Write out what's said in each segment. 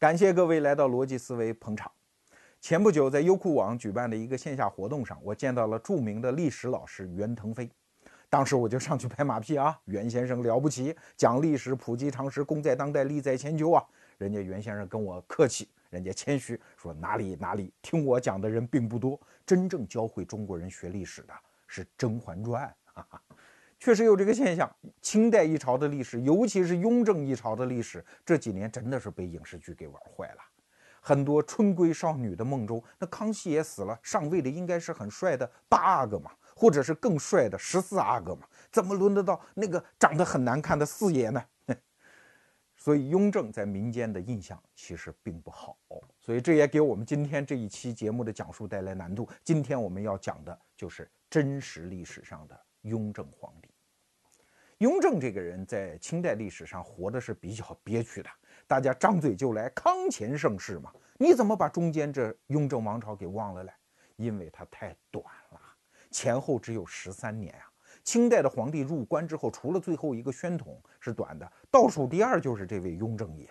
感谢各位来到逻辑思维捧场。前不久在优酷网举办的一个线下活动上，我见到了著名的历史老师袁腾飞。当时我就上去拍马屁啊，袁先生了不起，讲历史普及常识，功在当代，利在千秋啊。人家袁先生跟我客气，人家谦虚说哪里哪里，听我讲的人并不多，真正教会中国人学历史的是《甄嬛传》。哈哈。确实有这个现象，清代一朝的历史，尤其是雍正一朝的历史，这几年真的是被影视剧给玩坏了。很多春闺少女的梦中，那康熙也死了，上位的应该是很帅的八阿哥嘛，或者是更帅的十四阿哥嘛，怎么轮得到那个长得很难看的四爷呢？所以雍正在民间的印象其实并不好，所以这也给我们今天这一期节目的讲述带来难度。今天我们要讲的就是真实历史上的。雍正皇帝，雍正这个人在清代历史上活的是比较憋屈的，大家张嘴就来康乾盛世嘛，你怎么把中间这雍正王朝给忘了嘞？因为它太短了，前后只有十三年啊。清代的皇帝入关之后，除了最后一个宣统是短的，倒数第二就是这位雍正爷。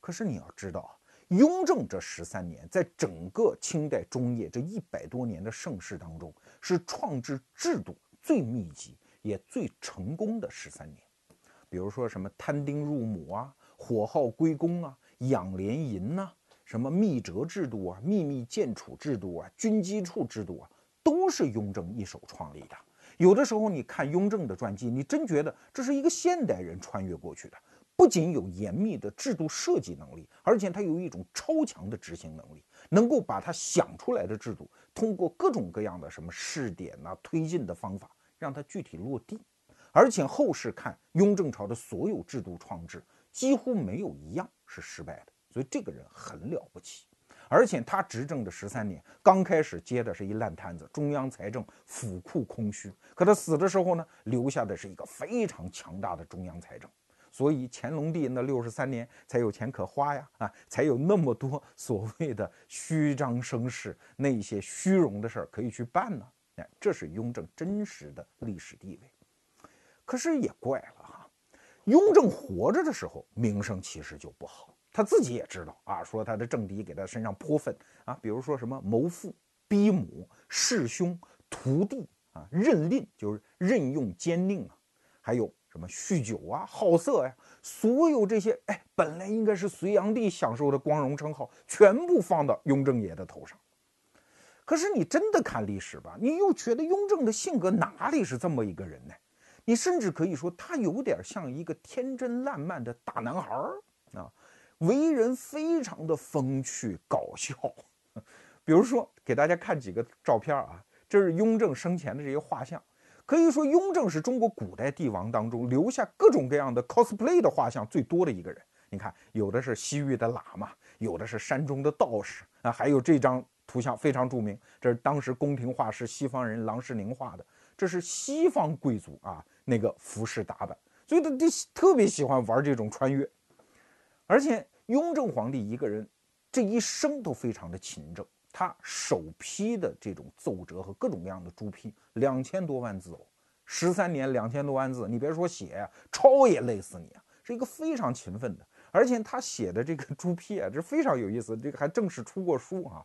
可是你要知道，雍正这十三年，在整个清代中叶这一百多年的盛世当中，是创制制度。最密集也最成功的十三年，比如说什么摊丁入亩啊、火耗归公啊、养廉银呐、什么密折制度啊、秘密建储制度啊、军机处制度啊，都是雍正一手创立的。有的时候你看雍正的传记，你真觉得这是一个现代人穿越过去的。不仅有严密的制度设计能力，而且他有一种超强的执行能力，能够把他想出来的制度，通过各种各样的什么试点呐、推进的方法。让它具体落地，而且后世看雍正朝的所有制度创制，几乎没有一样是失败的，所以这个人很了不起。而且他执政的十三年，刚开始接的是一烂摊子，中央财政府库空虚。可他死的时候呢，留下的是一个非常强大的中央财政，所以乾隆帝那六十三年才有钱可花呀，啊，才有那么多所谓的虚张声势，那些虚荣的事儿可以去办呢。哎，这是雍正真实的历史地位。可是也怪了哈，雍正活着的时候名声其实就不好，他自己也知道啊，说他的政敌给他身上泼粪啊，比如说什么谋父、逼母、弑兄、屠弟啊，任令就是任用奸佞啊，还有什么酗酒啊、好色呀，所有这些哎，本来应该是隋炀帝享受的光荣称号，全部放到雍正爷的头上。可是你真的看历史吧，你又觉得雍正的性格哪里是这么一个人呢？你甚至可以说他有点像一个天真烂漫的大男孩儿啊，为人非常的风趣搞笑。比如说，给大家看几个照片啊，这是雍正生前的这些画像。可以说，雍正是中国古代帝王当中留下各种各样的 cosplay 的画像最多的一个人。你看，有的是西域的喇嘛，有的是山中的道士啊，还有这张。图像非常著名，这是当时宫廷画师西方人郎世宁画的，这是西方贵族啊那个服饰打扮，所以他他特别喜欢玩这种穿越。而且雍正皇帝一个人这一生都非常的勤政，他首批的这种奏折和各种各样的朱批两千多万字哦，十三年两千多万字，你别说写抄也累死你啊，是一个非常勤奋的。而且他写的这个朱批啊，这非常有意思，这个还正式出过书啊。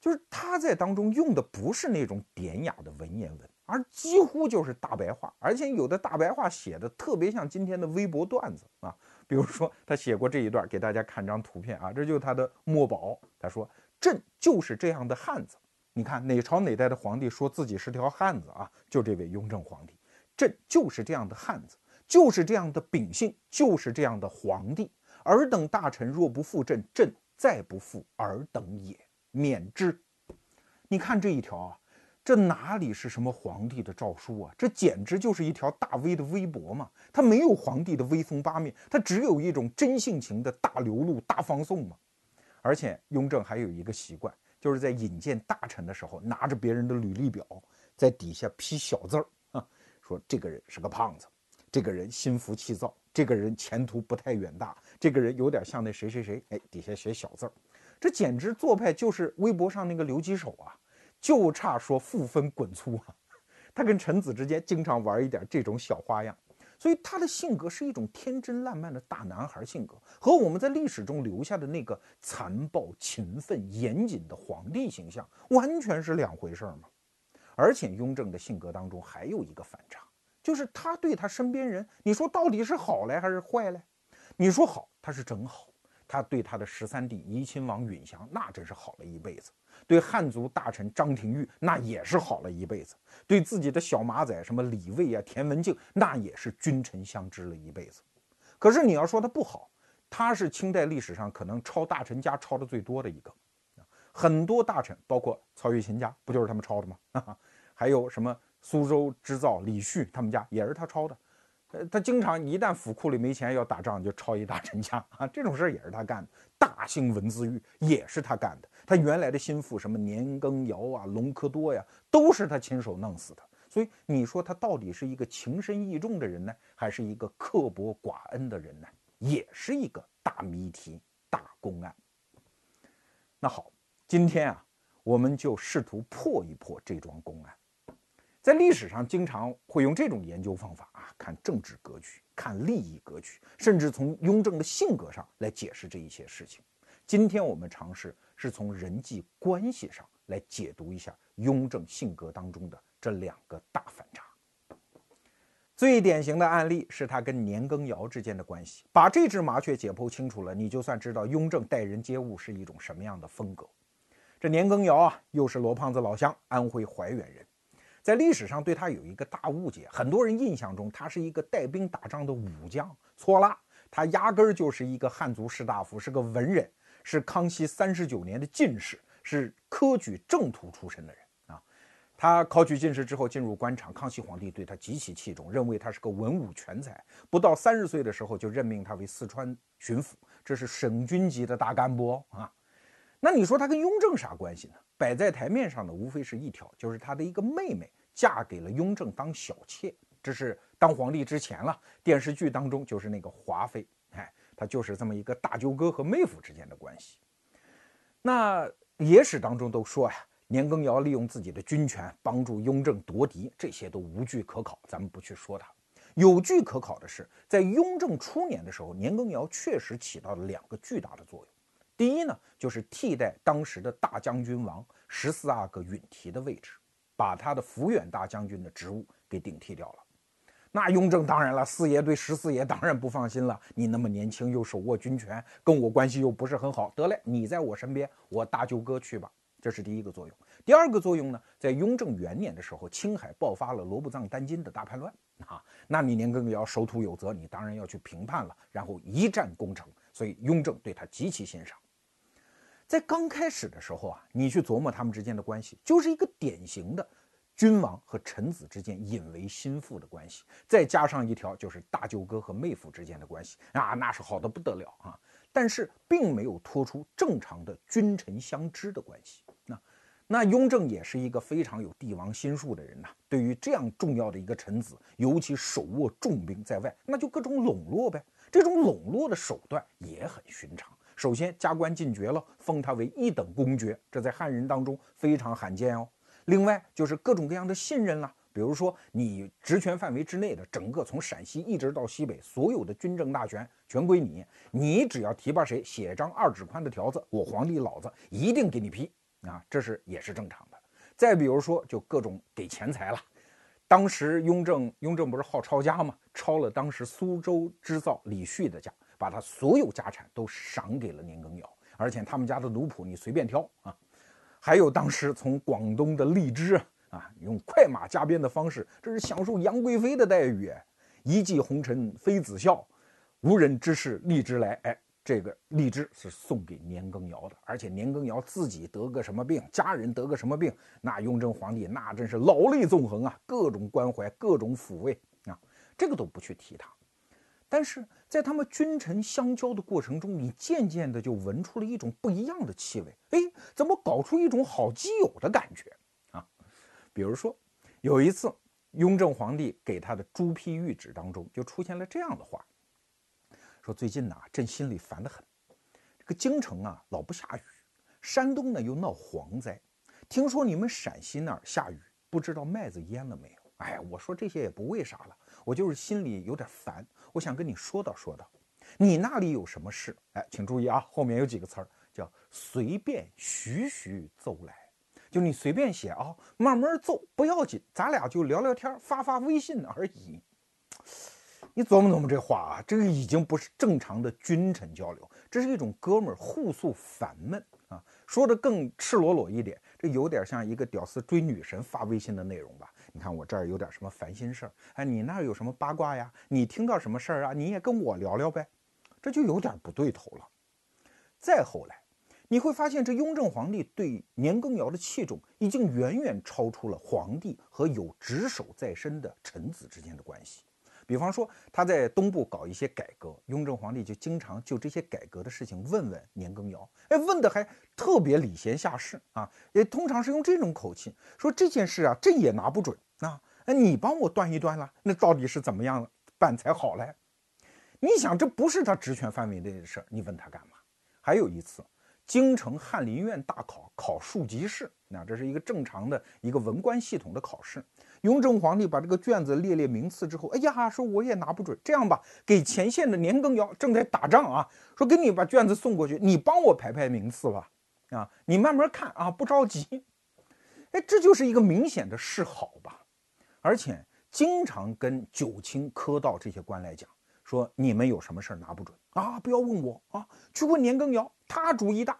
就是他在当中用的不是那种典雅的文言文，而几乎就是大白话，而且有的大白话写的特别像今天的微博段子啊。比如说他写过这一段，给大家看张图片啊，这就是他的墨宝。他说：“朕就是这样的汉子。”你看哪朝哪代的皇帝说自己是条汉子啊？就这位雍正皇帝，朕就是这样的汉子，就是这样的秉性，就是这样的皇帝。尔等大臣若不负朕，朕再不负尔等也。免之，你看这一条啊，这哪里是什么皇帝的诏书啊？这简直就是一条大 V 的微博嘛！他没有皇帝的威风八面，他只有一种真性情的大流露、大放送嘛。而且雍正还有一个习惯，就是在引荐大臣的时候，拿着别人的履历表，在底下批小字儿啊，说这个人是个胖子，这个人心浮气躁，这个人前途不太远大，这个人有点像那谁谁谁，哎，底下写小字儿。这简直做派就是微博上那个刘吉手啊，就差说负分滚粗啊！他跟臣子之间经常玩一点这种小花样，所以他的性格是一种天真烂漫的大男孩性格，和我们在历史中留下的那个残暴、勤奋、严谨的皇帝形象完全是两回事儿嘛。而且雍正的性格当中还有一个反差，就是他对他身边人，你说到底是好嘞还是坏嘞？你说好，他是真好，他对他的十三弟怡亲王允祥那真是好了一辈子。对汉族大臣张廷玉，那也是好了一辈子；对自己的小马仔，什么李卫啊、田文镜，那也是君臣相知了一辈子。可是你要说他不好，他是清代历史上可能抄大臣家抄的最多的一个。很多大臣，包括曹雪芹家，不就是他们抄的吗？还有什么苏州织造李旭他们家也是他抄的。呃，他经常一旦府库里没钱要打仗，就抄一大臣家啊，这种事儿也是他干的。大兴文字狱也是他干的。他原来的心腹什么年羹尧啊、隆科多呀，都是他亲手弄死的。所以你说他到底是一个情深义重的人呢，还是一个刻薄寡恩的人呢？也是一个大谜题、大公案。那好，今天啊，我们就试图破一破这桩公案。在历史上，经常会用这种研究方法啊，看政治格局，看利益格局，甚至从雍正的性格上来解释这一些事情。今天我们尝试是从人际关系上来解读一下雍正性格当中的这两个大反差。最典型的案例是他跟年羹尧之间的关系，把这只麻雀解剖清楚了，你就算知道雍正待人接物是一种什么样的风格。这年羹尧啊，又是罗胖子老乡，安徽怀远人。在历史上对他有一个大误解，很多人印象中他是一个带兵打仗的武将，错了，他压根儿就是一个汉族士大夫，是个文人，是康熙三十九年的进士，是科举正途出身的人啊。他考取进士之后进入官场，康熙皇帝对他极其器重，认为他是个文武全才，不到三十岁的时候就任命他为四川巡抚，这是省军级的大干部啊。那你说他跟雍正啥关系呢？摆在台面上的无非是一条，就是他的一个妹妹嫁给了雍正当小妾，这是当皇帝之前了。电视剧当中就是那个华妃，哎，他就是这么一个大舅哥和妹夫之间的关系。那野史当中都说呀，年羹尧利用自己的军权帮助雍正夺嫡，这些都无据可考，咱们不去说他。有据可考的是，在雍正初年的时候，年羹尧确实起到了两个巨大的作用。第一呢，就是替代当时的大将军王十四阿哥允提的位置，把他的抚远大将军的职务给顶替掉了。那雍正当然了，四爷对十四爷当然不放心了。你那么年轻，又手握军权，跟我关系又不是很好，得嘞，你在我身边，我大舅哥去吧。这是第一个作用。第二个作用呢，在雍正元年的时候，青海爆发了罗布藏丹津的大叛乱啊，那你年羹尧守土有责，你当然要去平叛了，然后一战功成。所以雍正对他极其欣赏。在刚开始的时候啊，你去琢磨他们之间的关系，就是一个典型的君王和臣子之间引为心腹的关系，再加上一条就是大舅哥和妹夫之间的关系啊，那是好的不得了啊。但是并没有拖出正常的君臣相知的关系。那那雍正也是一个非常有帝王心术的人呐，对于这样重要的一个臣子，尤其手握重兵在外，那就各种笼络呗。这种笼络的手段也很寻常。首先加官进爵了，封他为一等公爵，这在汉人当中非常罕见哦。另外就是各种各样的信任了，比如说你职权范围之内的整个从陕西一直到西北，所有的军政大权全归你，你只要提拔谁，写张二指宽的条子，我皇帝老子一定给你批啊，这是也是正常的。再比如说就各种给钱财了，当时雍正雍正不是好抄家吗？抄了当时苏州织造李旭的家。把他所有家产都赏给了年羹尧，而且他们家的奴仆你随便挑啊。还有当时从广东的荔枝啊，用快马加鞭的方式，这是享受杨贵妃的待遇。一骑红尘妃子笑，无人知是荔枝来。哎，这个荔枝是送给年羹尧的，而且年羹尧自己得个什么病，家人得个什么病，那雍正皇帝那真是老泪纵横啊，各种关怀，各种抚慰啊，这个都不去提他。但是在他们君臣相交的过程中，你渐渐的就闻出了一种不一样的气味。哎，怎么搞出一种好基友的感觉啊？比如说，有一次，雍正皇帝给他的朱批谕旨当中就出现了这样的话：说最近呐，朕心里烦得很，这个京城啊老不下雨，山东呢又闹蝗灾，听说你们陕西那儿下雨，不知道麦子淹了没有？哎，我说这些也不为啥了。我就是心里有点烦，我想跟你说道说道。你那里有什么事？哎，请注意啊，后面有几个词儿叫随便徐徐奏来，就你随便写啊，慢慢奏不要紧，咱俩就聊聊天，发发微信而已。你琢磨琢磨这话啊，这个已经不是正常的君臣交流，这是一种哥们儿互诉烦闷啊。说的更赤裸裸一点，这有点像一个屌丝追女神发微信的内容吧？你看我这儿有点什么烦心事儿，哎，你那儿有什么八卦呀？你听到什么事儿啊？你也跟我聊聊呗。这就有点不对头了。再后来，你会发现这雍正皇帝对年羹尧的器重已经远远超出了皇帝和有职守在身的臣子之间的关系。比方说，他在东部搞一些改革，雍正皇帝就经常就这些改革的事情问问年羹尧，哎，问的还特别礼贤下士啊，也通常是用这种口气说这件事啊，朕也拿不准啊，哎，你帮我断一断了，那到底是怎么样办才好嘞？你想，这不是他职权范围内的事儿，你问他干嘛？还有一次，京城翰林院大考考庶吉士，那这是一个正常的一个文官系统的考试。雍正皇帝把这个卷子列列名次之后，哎呀，说我也拿不准，这样吧，给前线的年羹尧正在打仗啊，说给你把卷子送过去，你帮我排排名次吧，啊，你慢慢看啊，不着急。哎，这就是一个明显的示好吧，而且经常跟九卿、科道这些官来讲。说你们有什么事儿拿不准啊？不要问我啊，去问年羹尧，他主意大。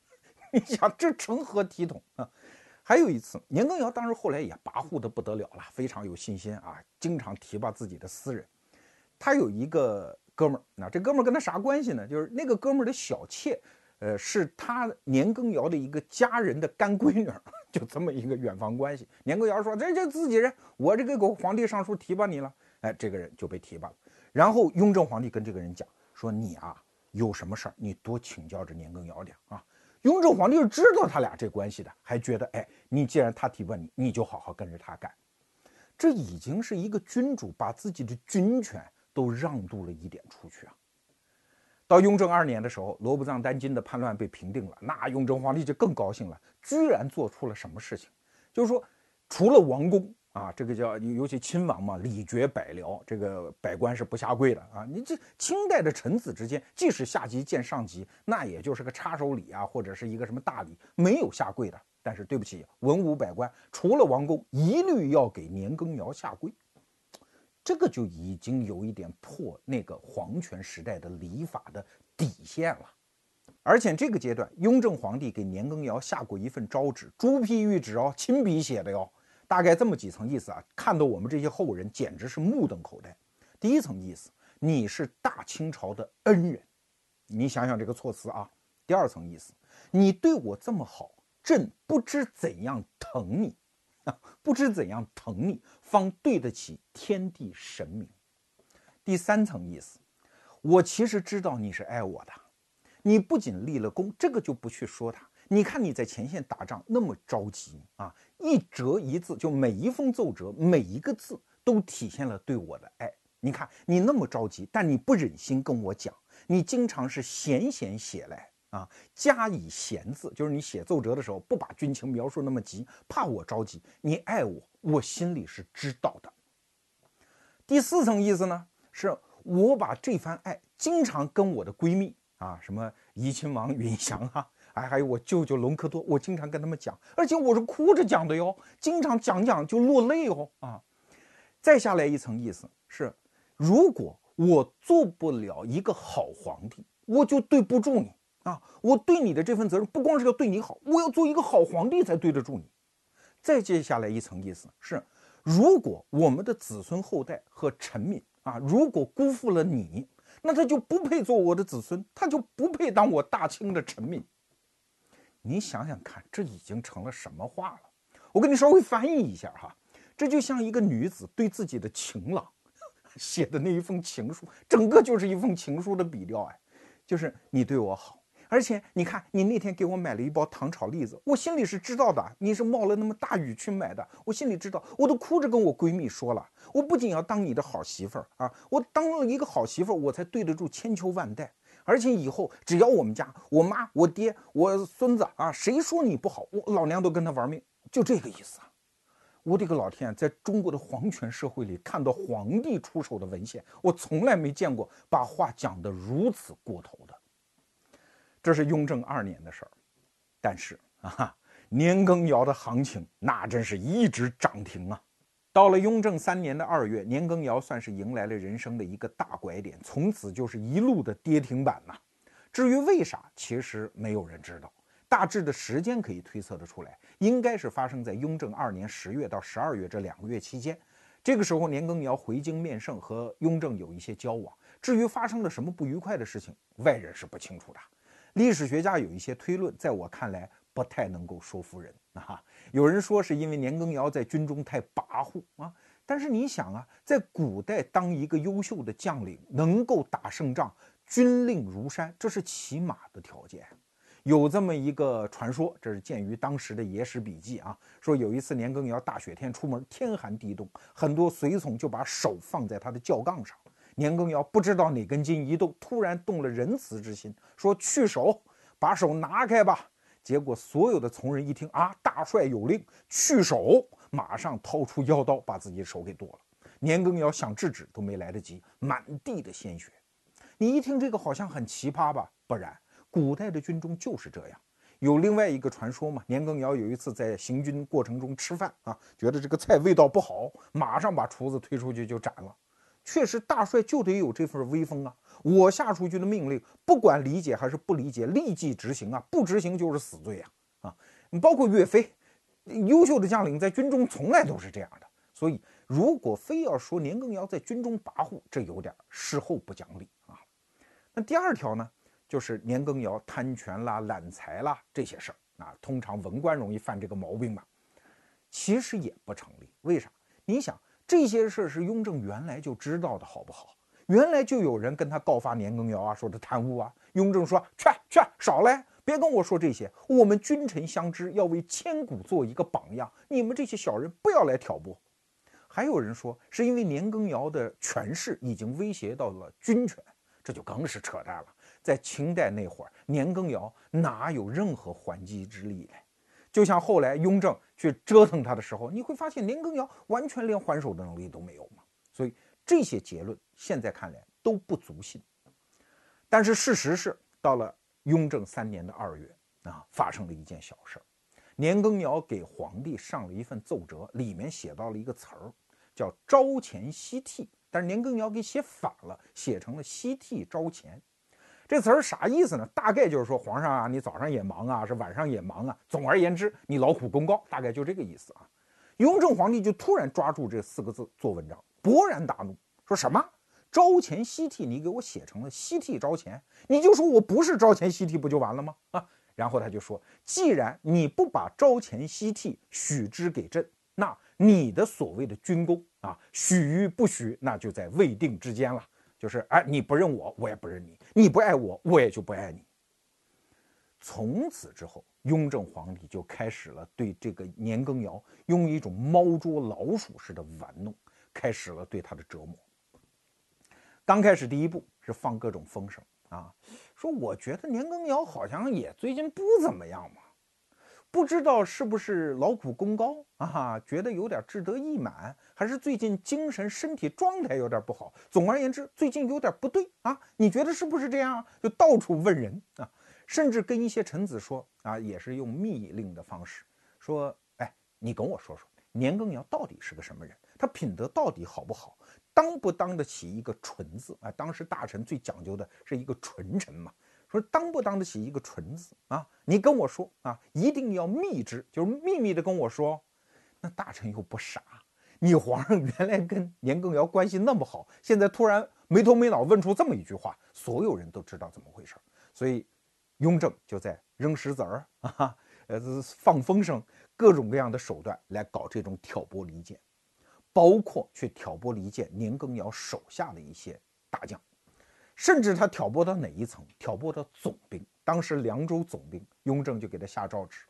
你想这成何体统啊？还有一次，年羹尧当时后来也跋扈的不得了了，非常有信心啊，经常提拔自己的私人。他有一个哥们儿，那这哥们儿跟他啥关系呢？就是那个哥们儿的小妾，呃，是他年羹尧的一个家人的干闺女，就这么一个远房关系。年羹尧说：“这这自己人，我这个给皇帝上书提拔你了。”哎，这个人就被提拔了。然后雍正皇帝跟这个人讲说：“你啊，有什么事儿你多请教着年羹尧点啊。”雍正皇帝是知道他俩这关系的，还觉得哎，你既然他提拔你，你就好好跟着他干。这已经是一个君主把自己的军权都让渡了一点出去啊。到雍正二年的时候，罗卜藏丹津的叛乱被平定了，那雍正皇帝就更高兴了，居然做出了什么事情？就是说，除了王公。啊，这个叫尤其亲王嘛，礼绝百僚，这个百官是不下跪的啊。你这清代的臣子之间，即使下级见上级，那也就是个插手礼啊，或者是一个什么大礼，没有下跪的。但是对不起，文武百官除了王公，一律要给年羹尧下跪，这个就已经有一点破那个皇权时代的礼法的底线了。而且这个阶段，雍正皇帝给年羹尧下过一份诏旨，朱批谕旨哦，亲笔写的哟。大概这么几层意思啊，看得我们这些后人简直是目瞪口呆。第一层意思，你是大清朝的恩人，你想想这个措辞啊。第二层意思，你对我这么好，朕不知怎样疼你啊，不知怎样疼你，方对得起天地神明。第三层意思，我其实知道你是爱我的，你不仅立了功，这个就不去说他。你看你在前线打仗那么着急啊，一折一字，就每一封奏折，每一个字都体现了对我的爱。你看你那么着急，但你不忍心跟我讲，你经常是闲闲写来啊，加以闲字，就是你写奏折的时候不把军情描述那么急，怕我着急。你爱我，我心里是知道的。第四层意思呢，是我把这番爱经常跟我的闺蜜啊，什么怡亲王允祥啊。哎，还有我舅舅隆科多，我经常跟他们讲，而且我是哭着讲的哟，经常讲讲就落泪哦啊。再下来一层意思是，如果我做不了一个好皇帝，我就对不住你啊。我对你的这份责任，不光是要对你好，我要做一个好皇帝才对得住你。再接下来一层意思是，如果我们的子孙后代和臣民啊，如果辜负了你，那他就不配做我的子孙，他就不配当我大清的臣民。你想想看，这已经成了什么话了？我跟你稍微翻译一下哈，这就像一个女子对自己的情郎 写的那一封情书，整个就是一封情书的笔调哎，就是你对我好，而且你看你那天给我买了一包糖炒栗子，我心里是知道的，你是冒了那么大雨去买的，我心里知道，我都哭着跟我闺蜜说了，我不仅要当你的好媳妇儿啊，我当了一个好媳妇儿，我才对得住千秋万代。而且以后只要我们家我妈、我爹、我孙子啊，谁说你不好，我老娘都跟他玩命，就这个意思啊！我的个老天，在中国的皇权社会里，看到皇帝出手的文献，我从来没见过把话讲得如此过头的。这是雍正二年的事儿，但是啊，年羹尧的行情那真是一直涨停啊。到了雍正三年的二月，年羹尧算是迎来了人生的一个大拐点，从此就是一路的跌停板呐。至于为啥，其实没有人知道。大致的时间可以推测得出来，应该是发生在雍正二年十月到十二月这两个月期间。这个时候，年羹尧回京面圣，和雍正有一些交往。至于发生了什么不愉快的事情，外人是不清楚的。历史学家有一些推论，在我看来不太能够说服人啊。有人说是因为年羹尧在军中太跋扈啊，但是你想啊，在古代当一个优秀的将领，能够打胜仗，军令如山，这是起码的条件。有这么一个传说，这是鉴于当时的野史笔记啊。说有一次年羹尧大雪天出门，天寒地冻，很多随从就把手放在他的轿杠上。年羹尧不知道哪根筋一动，突然动了仁慈之心，说去手，把手拿开吧。结果所有的从人一听啊，大帅有令，去手，马上掏出腰刀，把自己的手给剁了。年羹尧想制止都没来得及，满地的鲜血。你一听这个好像很奇葩吧？不然。古代的军中就是这样，有另外一个传说嘛。年羹尧有一次在行军过程中吃饭啊，觉得这个菜味道不好，马上把厨子推出去就斩了。确实，大帅就得有这份威风啊！我下出去的命令，不管理解还是不理解，立即执行啊！不执行就是死罪呀！啊，包括岳飞，优秀的将领在军中从来都是这样的。所以，如果非要说年羹尧在军中跋扈，这有点事后不讲理啊。那第二条呢？就是年羹尧贪权啦、揽财啦这些事儿啊，通常文官容易犯这个毛病吧。其实也不成立，为啥？你想这些事儿是雍正原来就知道的，好不好？原来就有人跟他告发年羹尧啊，说他贪污啊。雍正说：去去，少来，别跟我说这些。我们君臣相知，要为千古做一个榜样。你们这些小人不要来挑拨。还有人说，是因为年羹尧的权势已经威胁到了军权，这就更是扯淡了。在清代那会儿，年羹尧哪有任何还击之力嘞？就像后来雍正去折腾他的时候，你会发现年羹尧完全连还手的能力都没有嘛。所以这些结论现在看来都不足信。但是事实是，到了雍正三年的二月啊，发生了一件小事儿。年羹尧给皇帝上了一份奏折，里面写到了一个词儿，叫“朝前夕替”，但是年羹尧给写反了，写成了“夕替朝前”。这词儿啥意思呢？大概就是说，皇上啊，你早上也忙啊，是晚上也忙啊。总而言之，你劳苦功高，大概就这个意思啊。雍正皇帝就突然抓住这四个字做文章，勃然大怒，说什么朝前夕替，你给我写成了夕替朝前，你就说我不是朝前夕替不就完了吗？啊，然后他就说，既然你不把朝前夕替许之给朕，那你的所谓的军功啊，许与不许，那就在未定之间了。就是哎，你不认我，我也不认你；你不爱我，我也就不爱你。从此之后，雍正皇帝就开始了对这个年羹尧用一种猫捉老鼠似的玩弄，开始了对他的折磨。刚开始第一步是放各种风声啊，说我觉得年羹尧好像也最近不怎么样嘛。不知道是不是劳苦功高啊？觉得有点志得意满，还是最近精神身体状态有点不好？总而言之，最近有点不对啊！你觉得是不是这样？就到处问人啊，甚至跟一些臣子说啊，也是用密令的方式说：“哎，你跟我说说，年羹尧到底是个什么人？他品德到底好不好？当不当得起一个纯字啊？当时大臣最讲究的是一个纯臣嘛。”说当不当得起一个纯字啊？你跟我说啊，一定要密之，就是秘密的跟我说。那大臣又不傻，你皇上原来跟年羹尧关系那么好，现在突然没头没脑问出这么一句话，所有人都知道怎么回事。所以，雍正就在扔石子儿啊，呃，放风声，各种各样的手段来搞这种挑拨离间，包括去挑拨离间年羹尧手下的一些大将。甚至他挑拨到哪一层？挑拨到总兵。当时凉州总兵雍正就给他下诏旨，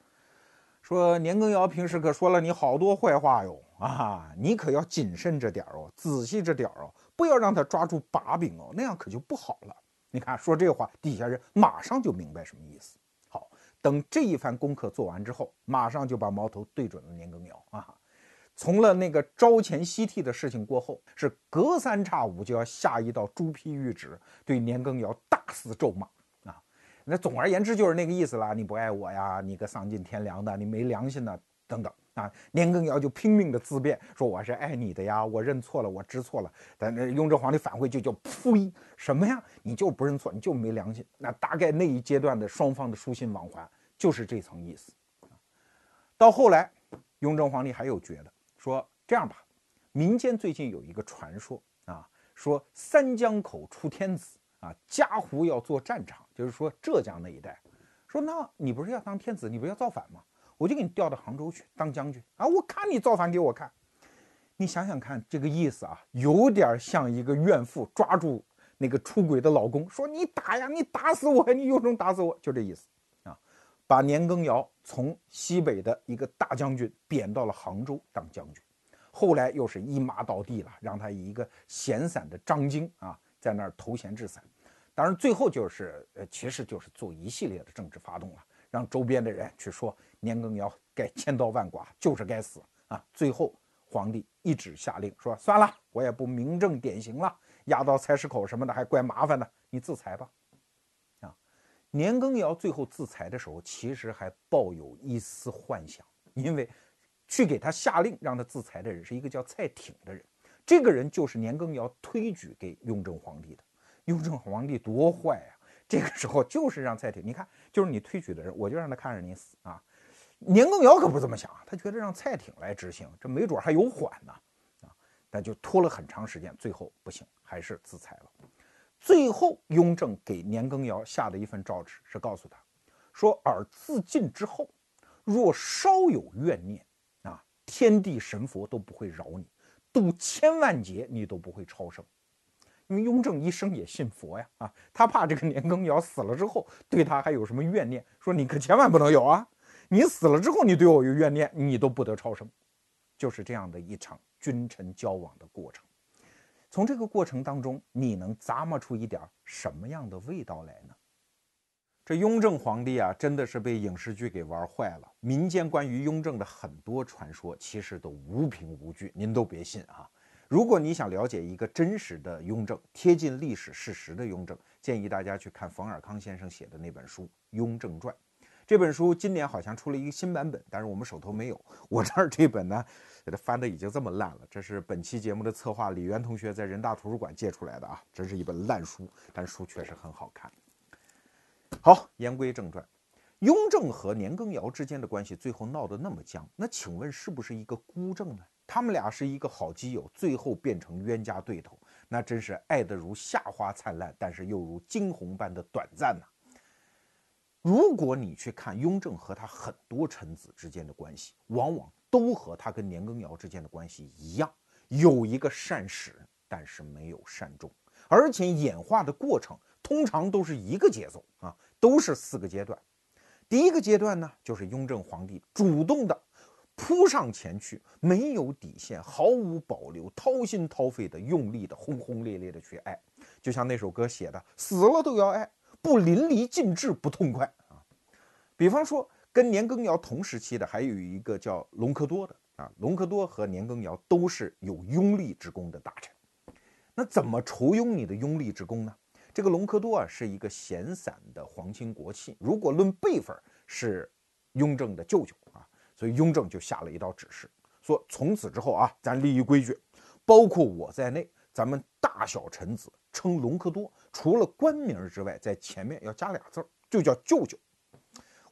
说年羹尧平时可说了你好多坏话哟，啊，你可要谨慎着点哦，仔细着点哦，不要让他抓住把柄哦，那样可就不好了。你看说这话，底下人马上就明白什么意思。好，等这一番功课做完之后，马上就把矛头对准了年羹尧啊。从了那个朝前夕替的事情过后，是隔三差五就要下一道朱批谕旨，对年羹尧大肆咒骂啊。那总而言之就是那个意思啦，你不爱我呀，你个丧尽天良的，你没良心的，等等啊。年羹尧就拼命的自辩，说我是爱你的呀，我认错了，我知错了。但那雍正皇帝返回就叫呸，什么呀？你就不认错，你就没良心。那大概那一阶段的双方的书信往还就是这层意思。到后来，雍正皇帝还有觉得说这样吧，民间最近有一个传说啊，说三江口出天子啊，嘉湖要做战场，就是说浙江那一带。说那你不是要当天子，你不是要造反吗？我就给你调到杭州去当将军啊，我看你造反给我看。你想想看这个意思啊，有点像一个怨妇抓住那个出轨的老公，说你打呀，你打死我，你有种打死我，就这意思。把年羹尧从西北的一个大将军贬到了杭州当将军，后来又是一马倒地了，让他以一个闲散的张京啊，在那儿投闲置散。当然，最后就是呃，其实就是做一系列的政治发动了，让周边的人去说年羹尧该千刀万剐，就是该死啊。最后皇帝一纸下令说：“算了，我也不明正典刑了，押到菜市口什么的还怪麻烦的，你自裁吧。”年羹尧最后自裁的时候，其实还抱有一丝幻想，因为去给他下令让他自裁的人是一个叫蔡挺的人，这个人就是年羹尧推举给雍正皇帝的。雍正皇帝多坏啊！这个时候就是让蔡挺，你看，就是你推举的人，我就让他看着你死啊。年羹尧可不这么想，他觉得让蔡挺来执行，这没准还有缓呢啊！但就拖了很长时间，最后不行，还是自裁了。最后，雍正给年羹尧下的一份诏旨是告诉他，说：“尔自尽之后，若稍有怨念，啊，天地神佛都不会饶你，度千万劫你都不会超生。因为雍正一生也信佛呀，啊，他怕这个年羹尧死了之后对他还有什么怨念，说你可千万不能有啊！你死了之后你对我有怨念，你都不得超生。就是这样的一场君臣交往的过程。”从这个过程当中，你能咂摸出一点什么样的味道来呢？这雍正皇帝啊，真的是被影视剧给玩坏了。民间关于雍正的很多传说，其实都无凭无据，您都别信啊。如果你想了解一个真实的雍正，贴近历史事实的雍正，建议大家去看冯尔康先生写的那本书《雍正传》。这本书今年好像出了一个新版本，但是我们手头没有。我这儿这本呢。给它翻的已经这么烂了，这是本期节目的策划李源同学在人大图书馆借出来的啊，这是一本烂书，但书确实很好看。好，言归正传，雍正和年羹尧之间的关系最后闹得那么僵，那请问是不是一个孤证呢？他们俩是一个好基友，最后变成冤家对头，那真是爱得如夏花灿烂，但是又如惊鸿般的短暂呐。如果你去看雍正和他很多臣子之间的关系，往往。都和他跟年羹尧之间的关系一样，有一个善始，但是没有善终，而且演化的过程通常都是一个节奏啊，都是四个阶段。第一个阶段呢，就是雍正皇帝主动的扑上前去，没有底线，毫无保留，掏心掏肺的，用力的，轰轰烈烈的去爱，就像那首歌写的，死了都要爱，不淋漓尽致不痛快啊。比方说。跟年羹尧同时期的还有一个叫隆科多的啊，隆科多和年羹尧都是有拥立之功的大臣。那怎么酬庸你的拥立之功呢？这个隆科多啊是一个闲散的皇亲国戚，如果论辈分是雍正的舅舅啊，所以雍正就下了一道指示，说从此之后啊，咱立一规矩，包括我在内，咱们大小臣子称隆科多，除了官名之外，在前面要加俩字儿，就叫舅舅。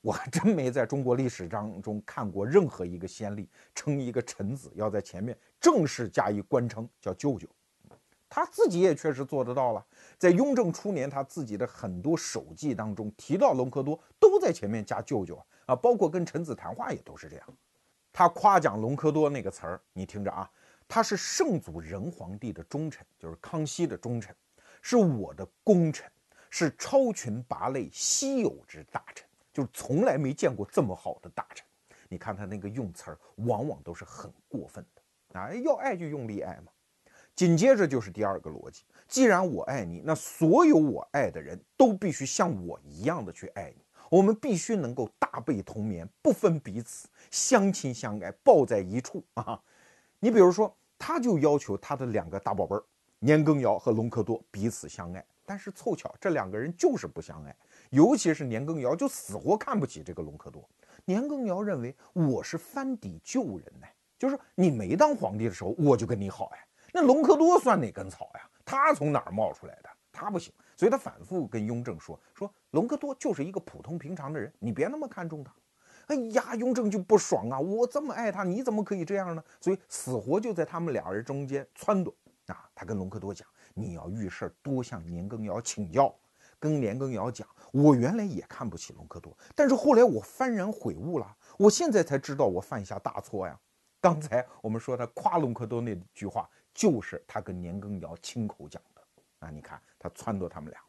我还真没在中国历史当中看过任何一个先例称一个臣子要在前面正式加以官称，叫舅舅。他自己也确实做得到了，在雍正初年，他自己的很多手记当中提到隆科多都在前面加舅舅啊，包括跟臣子谈话也都是这样。他夸奖隆科多那个词儿，你听着啊，他是圣祖仁皇帝的忠臣，就是康熙的忠臣，是我的功臣，是超群拔类稀有之大臣。就是从来没见过这么好的大臣，你看他那个用词儿，往往都是很过分的啊！要爱就用力爱嘛。紧接着就是第二个逻辑，既然我爱你，那所有我爱的人都必须像我一样的去爱你。我们必须能够大被同眠，不分彼此，相亲相爱，抱在一处啊！你比如说，他就要求他的两个大宝贝儿年羹尧和隆科多彼此相爱，但是凑巧这两个人就是不相爱，尤其是年羹尧就死活看不起这个隆科多。年羹尧认为我是翻底旧人呢，就是你没当皇帝的时候我就跟你好呀。那隆科多算哪根草呀？他从哪儿冒出来的？他不行，所以他反复跟雍正说说隆科多就是一个普通平常的人，你别那么看重他。哎呀，雍正就不爽啊，我这么爱他，你怎么可以这样呢？所以死活就在他们俩人中间撺掇啊。他跟隆科多讲，你要遇事多向年羹尧请教。跟年羹尧讲，我原来也看不起隆科多，但是后来我幡然悔悟了，我现在才知道我犯下大错呀。刚才我们说他夸隆科多那句话，就是他跟年羹尧亲口讲的啊。你看他撺掇他们俩，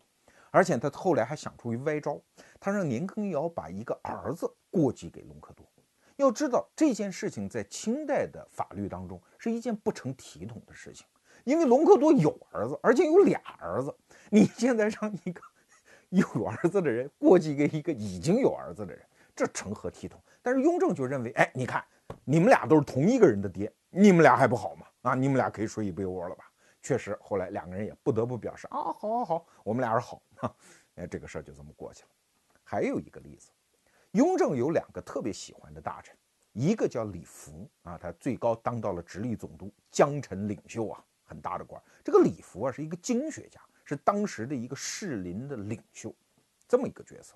而且他后来还想出一歪招，他让年羹尧把一个儿子过继给隆科多。要知道这件事情在清代的法律当中是一件不成体统的事情，因为隆科多有儿子，而且有俩儿子，你现在让一个。有儿子的人过继给一个已经有儿子的人，这成何体统？但是雍正就认为，哎，你看，你们俩都是同一个人的爹，你们俩还不好吗？啊，你们俩可以睡一被窝了吧？确实，后来两个人也不得不表示啊，好，好，好，我们俩是好。哈哎，这个事儿就这么过去了。还有一个例子，雍正有两个特别喜欢的大臣，一个叫李福啊，他最高当到了直隶总督、江臣领袖啊，很大的官。这个李福啊，是一个经学家。是当时的一个士林的领袖，这么一个角色。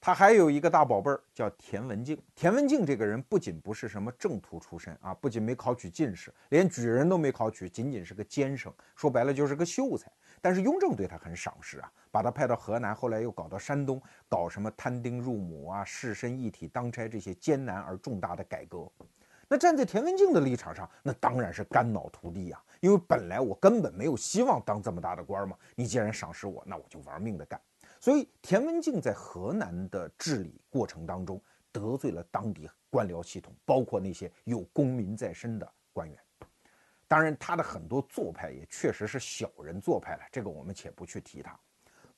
他还有一个大宝贝儿叫田文镜。田文镜这个人不仅不是什么正途出身啊，不仅没考取进士，连举人都没考取，仅仅是个监生，说白了就是个秀才。但是雍正对他很赏识啊，把他派到河南，后来又搞到山东，搞什么摊丁入亩啊、士绅一体当差这些艰难而重大的改革。那站在田文镜的立场上，那当然是肝脑涂地呀。因为本来我根本没有希望当这么大的官嘛，你既然赏识我，那我就玩命的干。所以田文镜在河南的治理过程当中，得罪了当地官僚系统，包括那些有功名在身的官员。当然，他的很多做派也确实是小人做派了，这个我们且不去提他。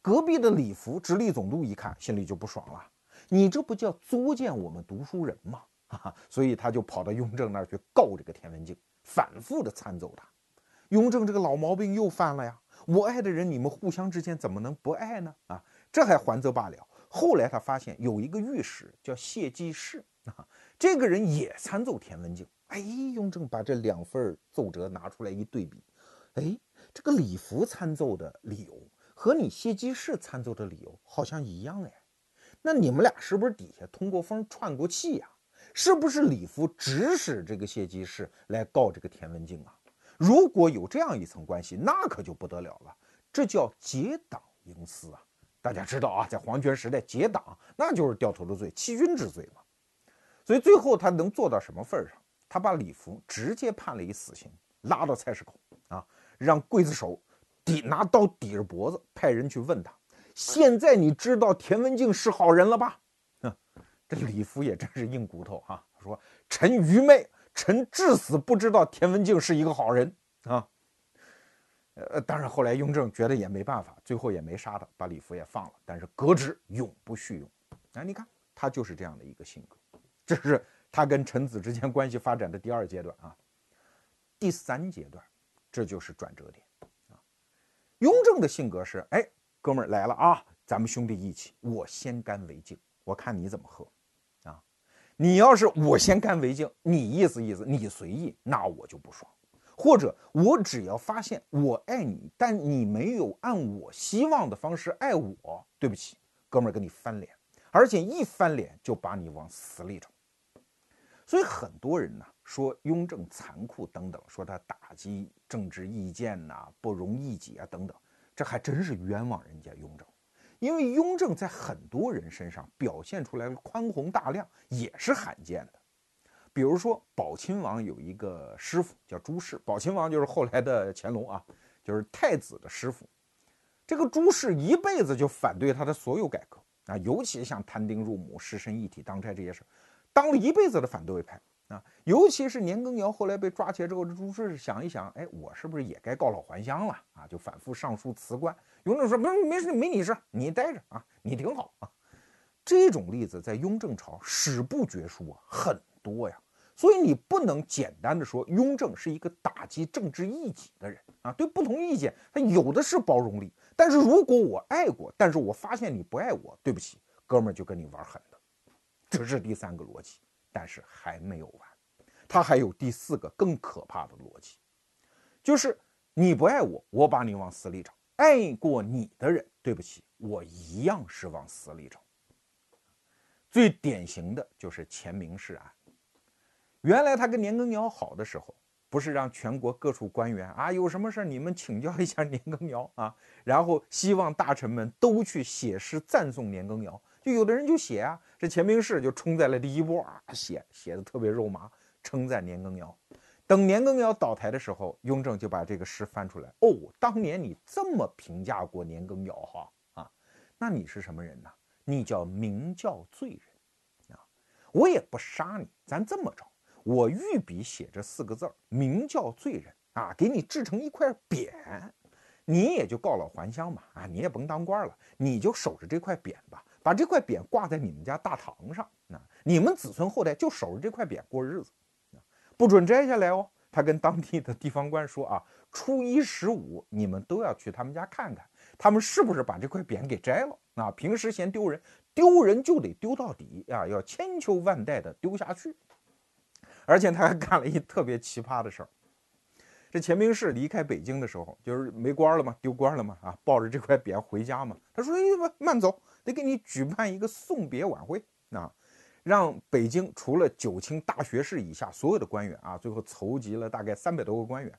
隔壁的李福直隶总督一看，心里就不爽了，你这不叫作践我们读书人吗？所以他就跑到雍正那儿去告这个田文镜，反复的参奏他。雍正这个老毛病又犯了呀！我爱的人，你们互相之间怎么能不爱呢？啊，这还还则罢了。后来他发现有一个御史叫谢济世啊，这个人也参奏田文镜。哎，雍正把这两份奏折拿出来一对比，哎，这个李福参奏的理由和你谢济世参奏的理由好像一样哎。那你们俩是不是底下通过风串过气呀？是不是李福指使这个谢济世来告这个田文镜啊？如果有这样一层关系，那可就不得了了，这叫结党营私啊！大家知道啊，在皇权时代结党那就是掉头的罪，欺君之罪嘛。所以最后他能做到什么份上？他把李福直接判了一死刑，拉到菜市口啊，让刽子手抵拿刀抵着脖子，派人去问他：现在你知道田文镜是好人了吧？哼这李福也真是硬骨头哈，说：“臣愚昧，臣至死不知道田文镜是一个好人啊。”呃，当然后来雍正觉得也没办法，最后也没杀他，把李福也放了，但是革职，永不叙用。哎，你看他就是这样的一个性格，这是他跟臣子之间关系发展的第二阶段啊。第三阶段，这就是转折点啊。雍正的性格是：哎，哥们儿来了啊，咱们兄弟一起，我先干为敬。我看你怎么喝，你要是我先干为敬，你意思意思，你随意，那我就不爽。或者我只要发现我爱你，但你没有按我希望的方式爱我，对不起，哥们儿跟你翻脸，而且一翻脸就把你往死里整。所以很多人呢说雍正残酷等等，说他打击政治意见呐，不容异己啊等等，这还真是冤枉人家雍正。因为雍正在很多人身上表现出来的宽宏大量，也是罕见的。比如说，宝亲王有一个师傅叫朱氏，宝亲王就是后来的乾隆啊，就是太子的师傅。这个朱氏一辈子就反对他的所有改革啊，尤其像摊丁入亩、士绅一体当差这些事当了一辈子的反对派。啊，尤其是年羹尧后来被抓起来之后，这朱氏想一想，哎，我是不是也该告老还乡了啊？就反复上书辞官。雍正说：“不是，没事，没你事，你待着啊，你挺好啊。”这种例子在雍正朝史不绝书啊，很多呀。所以你不能简单的说雍正是一个打击政治异己的人啊，对不同意见他有的是包容力。但是如果我爱过，但是我发现你不爱我，对不起，哥们儿就跟你玩狠的，这是第三个逻辑。但是还没有完，他还有第四个更可怕的逻辑，就是你不爱我，我把你往死里找；爱过你的人，对不起，我一样是往死里找。最典型的就是钱明士案。原来他跟年羹尧好的时候，不是让全国各处官员啊，有什么事你们请教一下年羹尧啊，然后希望大臣们都去写诗赞颂年羹尧。就有的人就写啊，这钱明士就冲在了第一波啊，写写的特别肉麻，称赞年羹尧。等年羹尧倒台的时候，雍正就把这个诗翻出来。哦，当年你这么评价过年羹尧哈啊？那你是什么人呢？你叫明教罪人啊！我也不杀你，咱这么着，我御笔写这四个字儿“明教罪人”啊，给你制成一块匾，你也就告老还乡嘛啊，你也甭当官了，你就守着这块匾吧。把这块匾挂在你们家大堂上，啊你们子孙后代就守着这块匾过日子，不准摘下来哦。他跟当地的地方官说啊，初一十五你们都要去他们家看看，他们是不是把这块匾给摘了啊？平时嫌丢人，丢人就得丢到底啊，要千秋万代的丢下去。而且他还干了一特别奇葩的事儿。这钱明士离开北京的时候，就是没官了嘛，丢官了嘛，啊，抱着这块匾回家嘛。他说：“哎，慢走。”得给你举办一个送别晚会啊，让北京除了九卿大学士以下所有的官员啊，最后筹集了大概三百多个官员，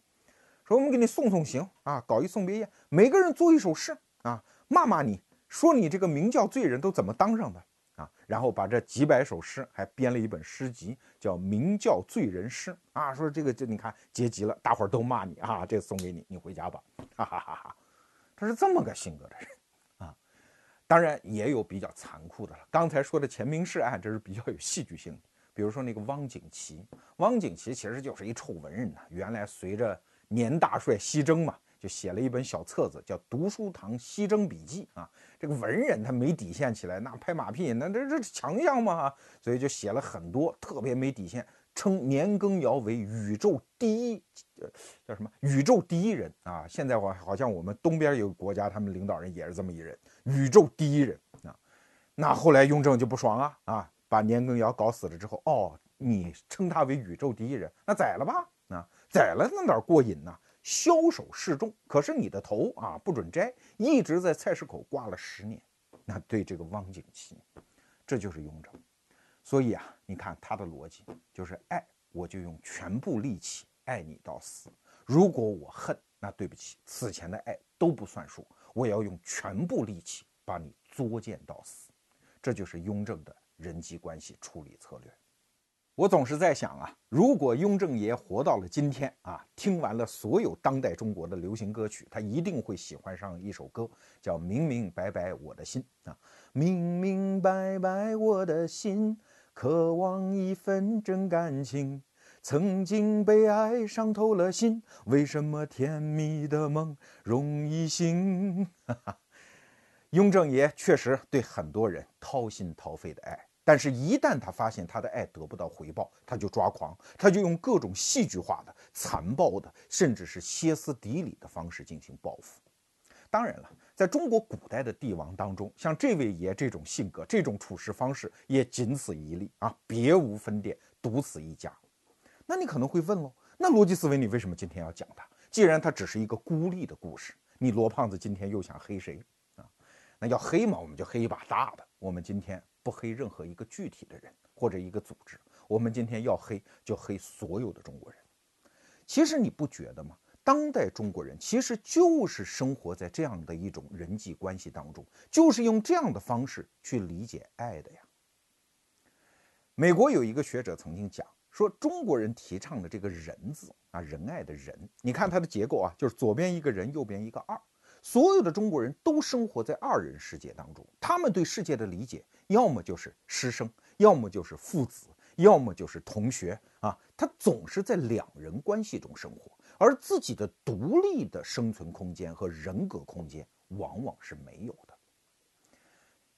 说我们给你送送行啊，搞一送别宴，每个人做一首诗啊，骂骂你说你这个明教罪人都怎么当上的啊，然后把这几百首诗还编了一本诗集，叫《明教罪人诗》啊，说这个这你看结集了，大伙儿都骂你啊，这送给你，你回家吧，哈哈哈哈，他是这么个性格的人。当然也有比较残酷的了。刚才说的钱明士案，这是比较有戏剧性。比如说那个汪景祺，汪景祺其实就是一臭文人呐。原来随着年大帅西征嘛，就写了一本小册子，叫《读书堂西征笔记》啊。这个文人他没底线起来，那拍马屁，那这这强项嘛，所以就写了很多特别没底线。称年羹尧为宇宙第一，叫什么？宇宙第一人啊！现在我好像我们东边有个国家，他们领导人也是这么一人，宇宙第一人啊。那后来雍正就不爽啊啊，把年羹尧搞死了之后，哦，你称他为宇宙第一人，那宰了吧？啊，宰了那哪过瘾呢？枭首示众，可是你的头啊不准摘，一直在菜市口挂了十年。那对这个汪景祺，这就是雍正。所以啊，你看他的逻辑就是爱，我就用全部力气爱你到死；如果我恨，那对不起，此前的爱都不算数，我要用全部力气把你作践到死。这就是雍正的人际关系处理策略。我总是在想啊，如果雍正爷活到了今天啊，听完了所有当代中国的流行歌曲，他一定会喜欢上一首歌，叫《明明白白我的心》啊，明明白白我的心。渴望一份真感情，曾经被爱伤透了心，为什么甜蜜的梦容易醒？雍正爷确实对很多人掏心掏肺的爱，但是，一旦他发现他的爱得不到回报，他就抓狂，他就用各种戏剧化的、残暴的，甚至是歇斯底里的方式进行报复。当然了。在中国古代的帝王当中，像这位爷这种性格、这种处事方式也仅此一例啊，别无分店，独此一家。那你可能会问喽，那逻辑思维你为什么今天要讲他？既然他只是一个孤立的故事，你罗胖子今天又想黑谁啊？那要黑嘛，我们就黑一把大的。我们今天不黑任何一个具体的人或者一个组织，我们今天要黑就黑所有的中国人。其实你不觉得吗？当代中国人其实就是生活在这样的一种人际关系当中，就是用这样的方式去理解爱的呀。美国有一个学者曾经讲说，中国人提倡的这个“仁”字啊，仁爱的“仁”，你看它的结构啊，就是左边一个人，右边一个二。所有的中国人都生活在二人世界当中，他们对世界的理解，要么就是师生，要么就是父子，要么就是同学啊，他总是在两人关系中生活。而自己的独立的生存空间和人格空间往往是没有的。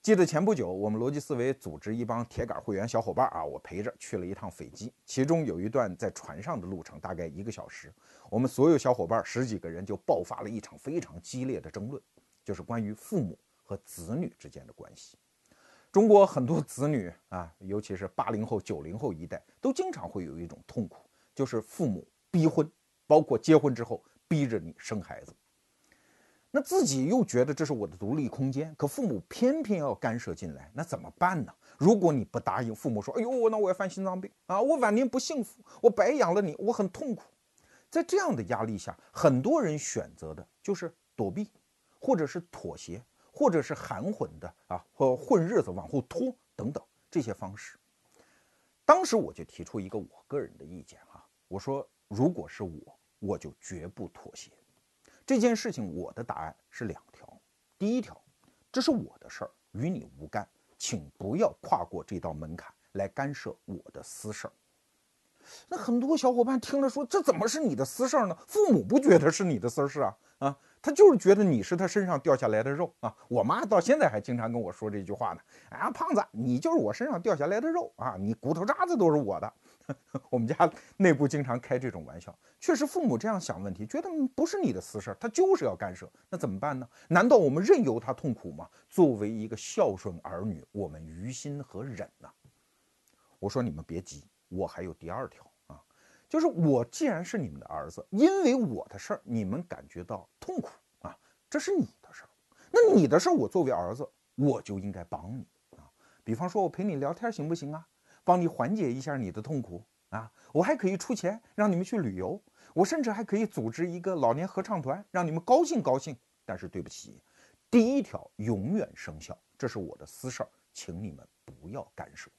记得前不久，我们逻辑思维组织一帮铁杆会员小伙伴啊，我陪着去了一趟斐济，其中有一段在船上的路程，大概一个小时。我们所有小伙伴十几个人就爆发了一场非常激烈的争论，就是关于父母和子女之间的关系。中国很多子女啊，尤其是八零后、九零后一代，都经常会有一种痛苦，就是父母逼婚，包括结婚之后逼着你生孩子。那自己又觉得这是我的独立空间，可父母偏偏要干涉进来，那怎么办呢？如果你不答应，父母说：“哎呦，那我要犯心脏病啊！我晚年不幸福，我白养了你，我很痛苦。”在这样的压力下，很多人选择的就是躲避，或者是妥协，或者是含混的啊，或混日子往后拖等等这些方式。当时我就提出一个我个人的意见哈，我说：“如果是我，我就绝不妥协。”这件事情，我的答案是两条。第一条，这是我的事儿，与你无干，请不要跨过这道门槛来干涉我的私事儿。那很多小伙伴听了说：“这怎么是你的私事儿呢？父母不觉得是你的私事啊？啊，他就是觉得你是他身上掉下来的肉啊！”我妈到现在还经常跟我说这句话呢：“啊，胖子，你就是我身上掉下来的肉啊！你骨头渣子都是我的。” 我们家内部经常开这种玩笑，确实父母这样想问题，觉得不是你的私事儿，他就是要干涉，那怎么办呢？难道我们任由他痛苦吗？作为一个孝顺儿女，我们于心何忍呢？我说你们别急，我还有第二条啊，就是我既然是你们的儿子，因为我的事儿你们感觉到痛苦啊，这是你的事儿，那你的事儿我作为儿子我就应该帮你啊，比方说我陪你聊天行不行啊？帮你缓解一下你的痛苦啊！我还可以出钱让你们去旅游，我甚至还可以组织一个老年合唱团，让你们高兴高兴。但是对不起，第一条永远生效，这是我的私事儿，请你们不要干涉。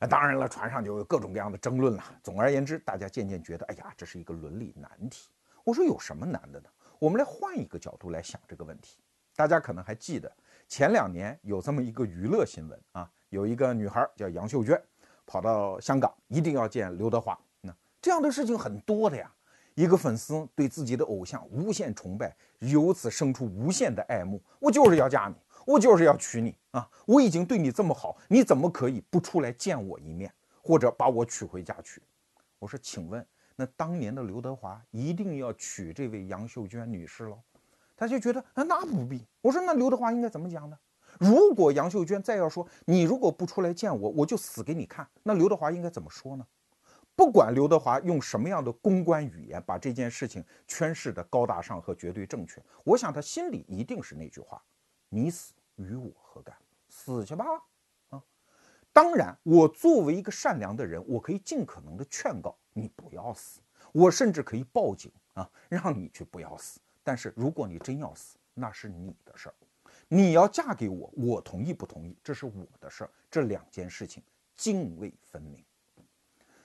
啊，当然了，船上就有各种各样的争论了。总而言之，大家渐渐觉得，哎呀，这是一个伦理难题。我说有什么难的呢？我们来换一个角度来想这个问题。大家可能还记得前两年有这么一个娱乐新闻啊。有一个女孩叫杨秀娟，跑到香港，一定要见刘德华。那这样的事情很多的呀。一个粉丝对自己的偶像无限崇拜，由此生出无限的爱慕。我就是要嫁你，我就是要娶你啊！我已经对你这么好，你怎么可以不出来见我一面，或者把我娶回家去？我说，请问，那当年的刘德华一定要娶这位杨秀娟女士喽？他就觉得啊，那不必。我说，那刘德华应该怎么讲呢？如果杨秀娟再要说你如果不出来见我，我就死给你看，那刘德华应该怎么说呢？不管刘德华用什么样的公关语言把这件事情诠释的高大上和绝对正确，我想他心里一定是那句话：你死与我何干？死去吧！啊，当然，我作为一个善良的人，我可以尽可能的劝告你不要死，我甚至可以报警啊，让你去不要死。但是如果你真要死，那是你的事儿。你要嫁给我，我同意不同意，这是我的事儿。这两件事情泾渭分明。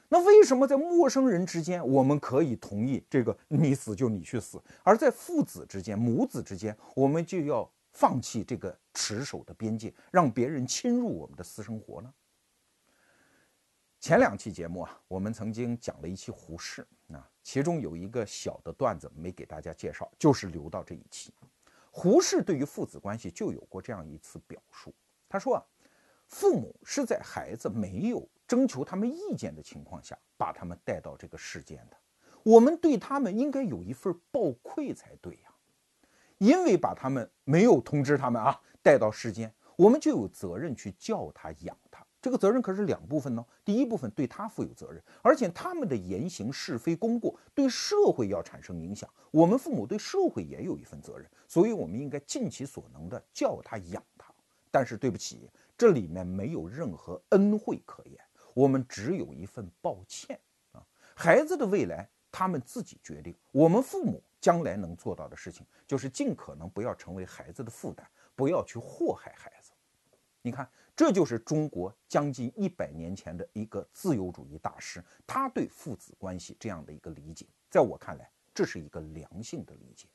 那为什么在陌生人之间我们可以同意这个你死就你去死，而在父子之间、母子之间，我们就要放弃这个持守的边界，让别人侵入我们的私生活呢？前两期节目啊，我们曾经讲了一期胡适啊，其中有一个小的段子没给大家介绍，就是留到这一期。胡适对于父子关系就有过这样一次表述，他说啊，父母是在孩子没有征求他们意见的情况下把他们带到这个世间的，我们对他们应该有一份报愧才对呀，因为把他们没有通知他们啊带到世间，我们就有责任去教他养。这个责任可是两部分呢。第一部分对他负有责任，而且他们的言行是非功过对社会要产生影响，我们父母对社会也有一份责任，所以我们应该尽其所能的教他养他。但是对不起，这里面没有任何恩惠可言，我们只有一份抱歉啊。孩子的未来他们自己决定，我们父母将来能做到的事情就是尽可能不要成为孩子的负担，不要去祸害孩子。你看。这就是中国将近一百年前的一个自由主义大师，他对父子关系这样的一个理解，在我看来，这是一个良性的理解。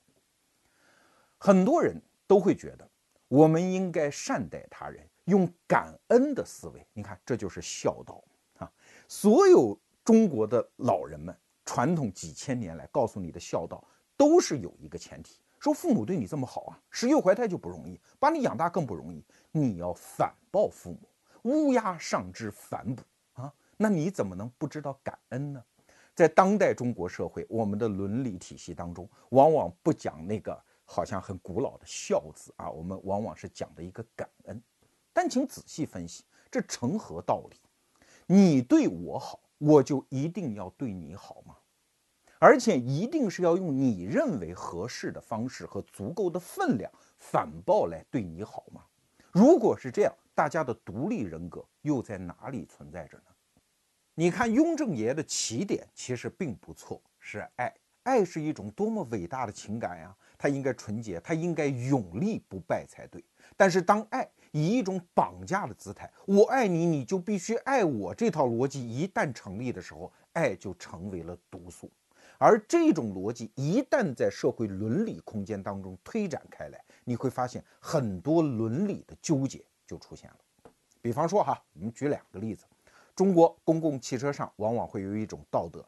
很多人都会觉得，我们应该善待他人，用感恩的思维。你看，这就是孝道啊！所有中国的老人们，传统几千年来告诉你的孝道，都是有一个前提。说父母对你这么好啊，十月怀胎就不容易，把你养大更不容易。你要反报父母，乌鸦上之反哺啊，那你怎么能不知道感恩呢？在当代中国社会，我们的伦理体系当中，往往不讲那个好像很古老的孝字啊，我们往往是讲的一个感恩。但请仔细分析，这成何道理？你对我好，我就一定要对你好吗？而且一定是要用你认为合适的方式和足够的分量反报来对你好吗？如果是这样，大家的独立人格又在哪里存在着呢？你看雍正爷的起点其实并不错，是爱。爱是一种多么伟大的情感呀！它应该纯洁，它应该永立不败才对。但是当爱以一种绑架的姿态，我爱你，你就必须爱我，这套逻辑一旦成立的时候，爱就成为了毒素。而这种逻辑一旦在社会伦理空间当中推展开来，你会发现很多伦理的纠结就出现了。比方说哈，我们举两个例子：中国公共汽车上往往会有一种道德，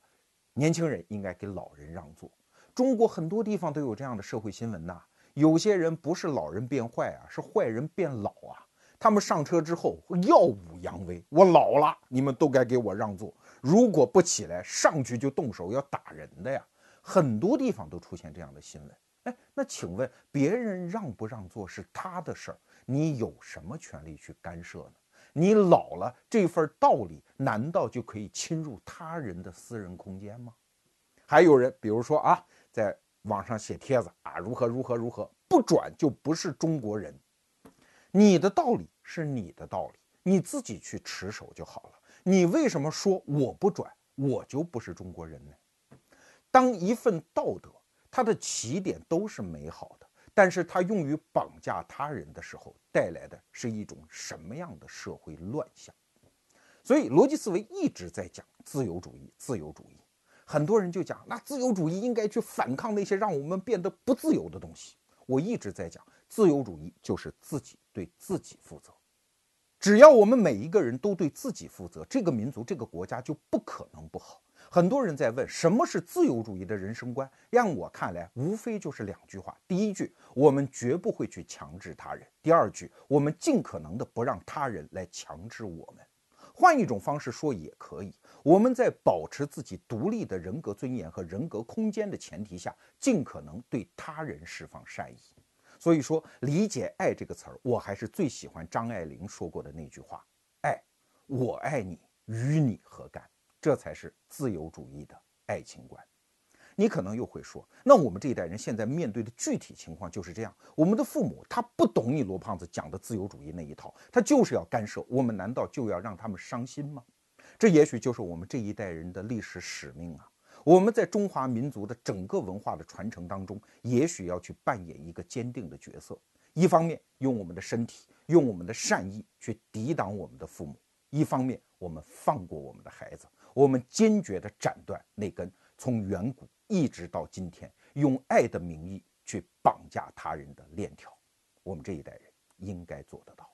年轻人应该给老人让座。中国很多地方都有这样的社会新闻呐。有些人不是老人变坏啊，是坏人变老啊。他们上车之后耀武扬威，我老了，你们都该给我让座。如果不起来，上去就动手要打人的呀！很多地方都出现这样的新闻。哎，那请问别人让不让座是他的事儿，你有什么权利去干涉呢？你老了，这份道理难道就可以侵入他人的私人空间吗？还有人，比如说啊，在网上写帖子啊，如何如何如何，不转就不是中国人。你的道理是你的道理，你自己去持守就好了。你为什么说我不转，我就不是中国人呢？当一份道德，它的起点都是美好的，但是它用于绑架他人的时候，带来的是一种什么样的社会乱象？所以逻辑思维一直在讲自由主义，自由主义。很多人就讲，那自由主义应该去反抗那些让我们变得不自由的东西。我一直在讲，自由主义就是自己对自己负责。只要我们每一个人都对自己负责，这个民族、这个国家就不可能不好。很多人在问什么是自由主义的人生观，让我看来，无非就是两句话：第一句，我们绝不会去强制他人；第二句，我们尽可能的不让他人来强制我们。换一种方式说也可以，我们在保持自己独立的人格尊严和人格空间的前提下，尽可能对他人释放善意。所以说，理解“爱”这个词儿，我还是最喜欢张爱玲说过的那句话：“爱，我爱你，与你何干？”这才是自由主义的爱情观。你可能又会说，那我们这一代人现在面对的具体情况就是这样：我们的父母他不懂你罗胖子讲的自由主义那一套，他就是要干涉我们，难道就要让他们伤心吗？这也许就是我们这一代人的历史使命啊。我们在中华民族的整个文化的传承当中，也许要去扮演一个坚定的角色。一方面用我们的身体，用我们的善意去抵挡我们的父母；一方面我们放过我们的孩子，我们坚决地斩断那根从远古一直到今天用爱的名义去绑架他人的链条。我们这一代人应该做得到。